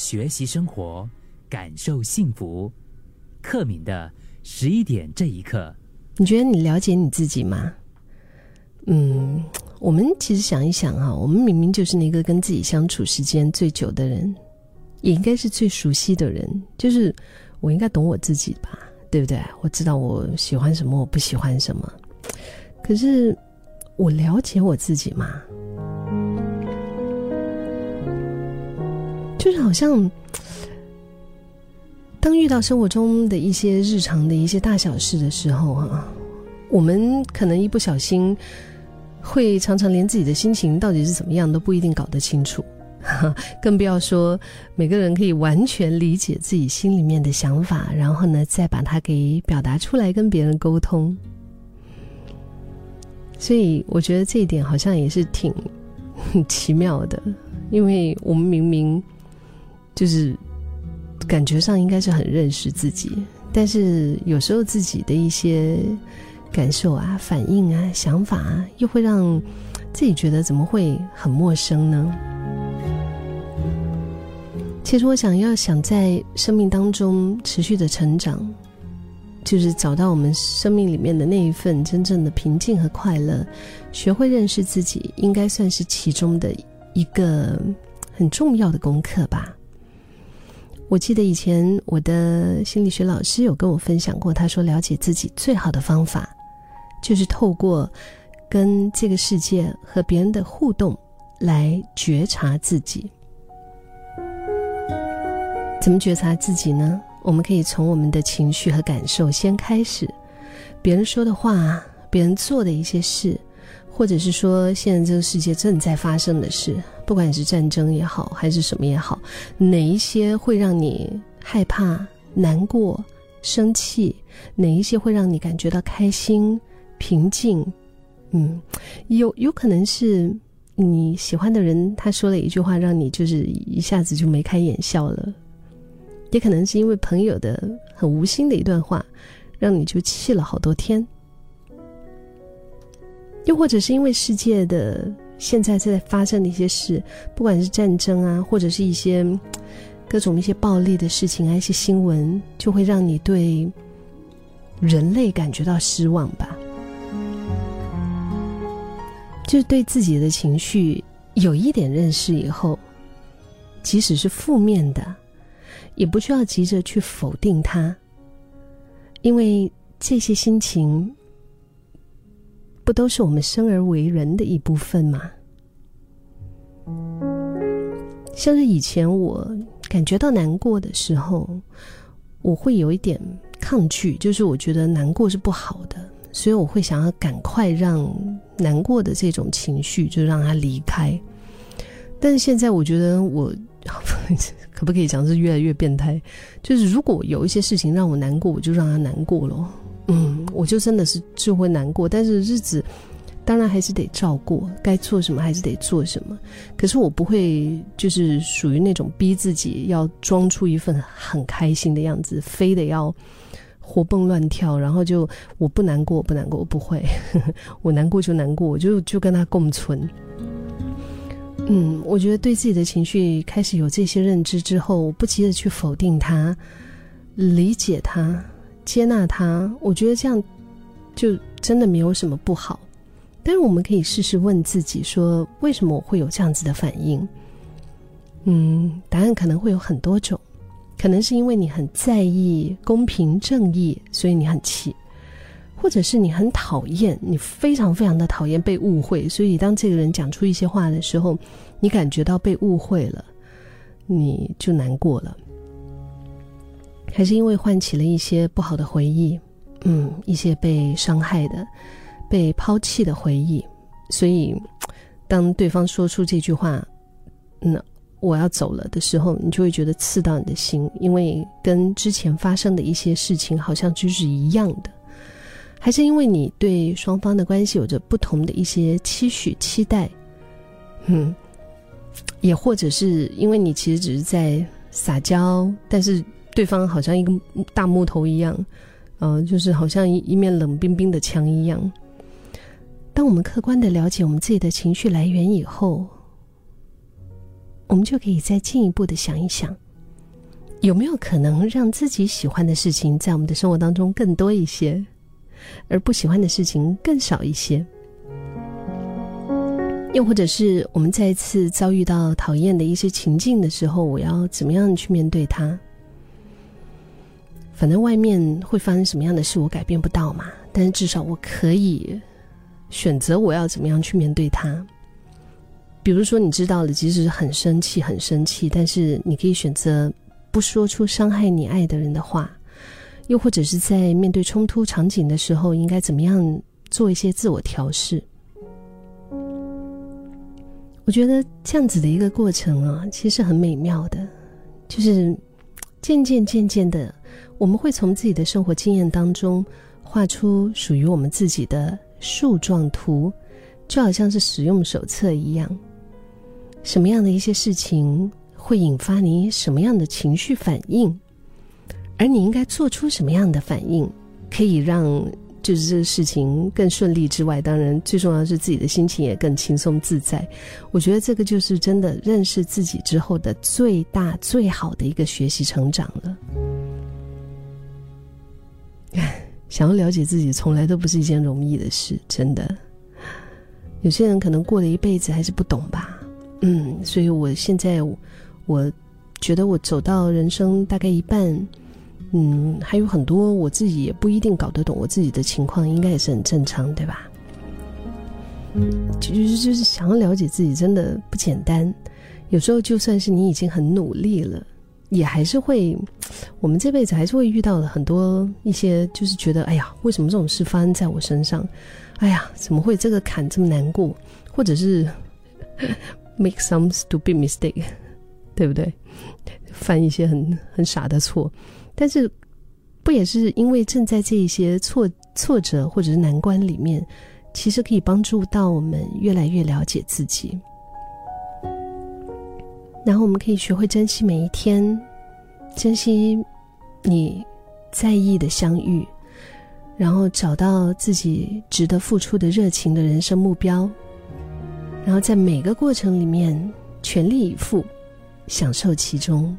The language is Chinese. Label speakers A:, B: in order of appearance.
A: 学习生活，感受幸福。克敏的十一点这一刻，
B: 你觉得你了解你自己吗？嗯，我们其实想一想啊，我们明明就是那个跟自己相处时间最久的人，也应该是最熟悉的人。就是我应该懂我自己吧，对不对？我知道我喜欢什么，我不喜欢什么。可是我了解我自己吗？就是好像，当遇到生活中的一些日常的一些大小事的时候啊，我们可能一不小心。会常常连自己的心情到底是怎么样都不一定搞得清楚，更不要说每个人可以完全理解自己心里面的想法，然后呢再把它给表达出来跟别人沟通。所以我觉得这一点好像也是挺 奇妙的，因为我们明明就是感觉上应该是很认识自己，但是有时候自己的一些。感受啊，反应啊，想法啊，又会让自己觉得怎么会很陌生呢？其实我想要想在生命当中持续的成长，就是找到我们生命里面的那一份真正的平静和快乐，学会认识自己，应该算是其中的一个很重要的功课吧。我记得以前我的心理学老师有跟我分享过，他说了解自己最好的方法。就是透过跟这个世界和别人的互动来觉察自己。怎么觉察自己呢？我们可以从我们的情绪和感受先开始。别人说的话，别人做的一些事，或者是说现在这个世界正在发生的事，不管是战争也好，还是什么也好，哪一些会让你害怕、难过、生气？哪一些会让你感觉到开心？平静，嗯，有有可能是你喜欢的人他说了一句话，让你就是一下子就眉开眼笑了；也可能是因为朋友的很无心的一段话，让你就气了好多天；又或者是因为世界的现在在发生的一些事，不管是战争啊，或者是一些各种一些暴力的事情啊，一些新闻，就会让你对人类感觉到失望吧。就是对自己的情绪有一点认识以后，即使是负面的，也不需要急着去否定它，因为这些心情不都是我们生而为人的一部分吗？像是以前我感觉到难过的时候，我会有一点抗拒，就是我觉得难过是不好的。所以我会想要赶快让难过的这种情绪就让它离开，但是现在我觉得我 可不可以讲是越来越变态？就是如果有一些事情让我难过，我就让他难过了。嗯，我就真的是就会难过，但是日子当然还是得照过，该做什么还是得做什么。可是我不会就是属于那种逼自己要装出一份很开心的样子，非得要。活蹦乱跳，然后就我不难过，不难过，我不会，我难过就难过，我就就跟他共存。嗯，我觉得对自己的情绪开始有这些认知之后，我不急着去否定它，理解它，接纳他，我觉得这样就真的没有什么不好。但是我们可以试试问自己说，为什么我会有这样子的反应？嗯，答案可能会有很多种。可能是因为你很在意公平正义，所以你很气；或者是你很讨厌，你非常非常的讨厌被误会，所以当这个人讲出一些话的时候，你感觉到被误会了，你就难过了。还是因为唤起了一些不好的回忆，嗯，一些被伤害的、被抛弃的回忆，所以当对方说出这句话，那。我要走了的时候，你就会觉得刺到你的心，因为跟之前发生的一些事情好像就是一样的，还是因为你对双方的关系有着不同的一些期许、期待，嗯，也或者是因为你其实只是在撒娇，但是对方好像一个大木头一样，嗯，就是好像一面冷冰冰的墙一样。当我们客观的了解我们自己的情绪来源以后。我们就可以再进一步的想一想，有没有可能让自己喜欢的事情在我们的生活当中更多一些，而不喜欢的事情更少一些？又或者是我们再次遭遇到讨厌的一些情境的时候，我要怎么样去面对它？反正外面会发生什么样的事，我改变不到嘛。但是至少我可以选择我要怎么样去面对它。比如说，你知道了，即使很生气、很生气，但是你可以选择。不说出伤害你爱的人的话，又或者是在面对冲突场景的时候，应该怎么样做一些自我调试？我觉得这样子的一个过程啊，其实很美妙的，就是渐渐渐渐的，我们会从自己的生活经验当中画出属于我们自己的树状图，就好像是使用手册一样，什么样的一些事情。会引发你什么样的情绪反应，而你应该做出什么样的反应，可以让就是这个事情更顺利之外，当然最重要的是自己的心情也更轻松自在。我觉得这个就是真的认识自己之后的最大最好的一个学习成长了。想要了解自己，从来都不是一件容易的事，真的。有些人可能过了一辈子还是不懂吧，嗯，所以我现在。我觉得我走到人生大概一半，嗯，还有很多我自己也不一定搞得懂，我自己的情况应该也是很正常，对吧？就是就是想要了解自己，真的不简单。有时候就算是你已经很努力了，也还是会，我们这辈子还是会遇到了很多一些，就是觉得哎呀，为什么这种事发生在我身上？哎呀，怎么会这个坎这么难过？或者是 make some stupid mistake。对不对？犯一些很很傻的错，但是不也是因为正在这一些挫挫折或者是难关里面，其实可以帮助到我们越来越了解自己，然后我们可以学会珍惜每一天，珍惜你在意的相遇，然后找到自己值得付出的热情的人生目标，然后在每个过程里面全力以赴。享受其中。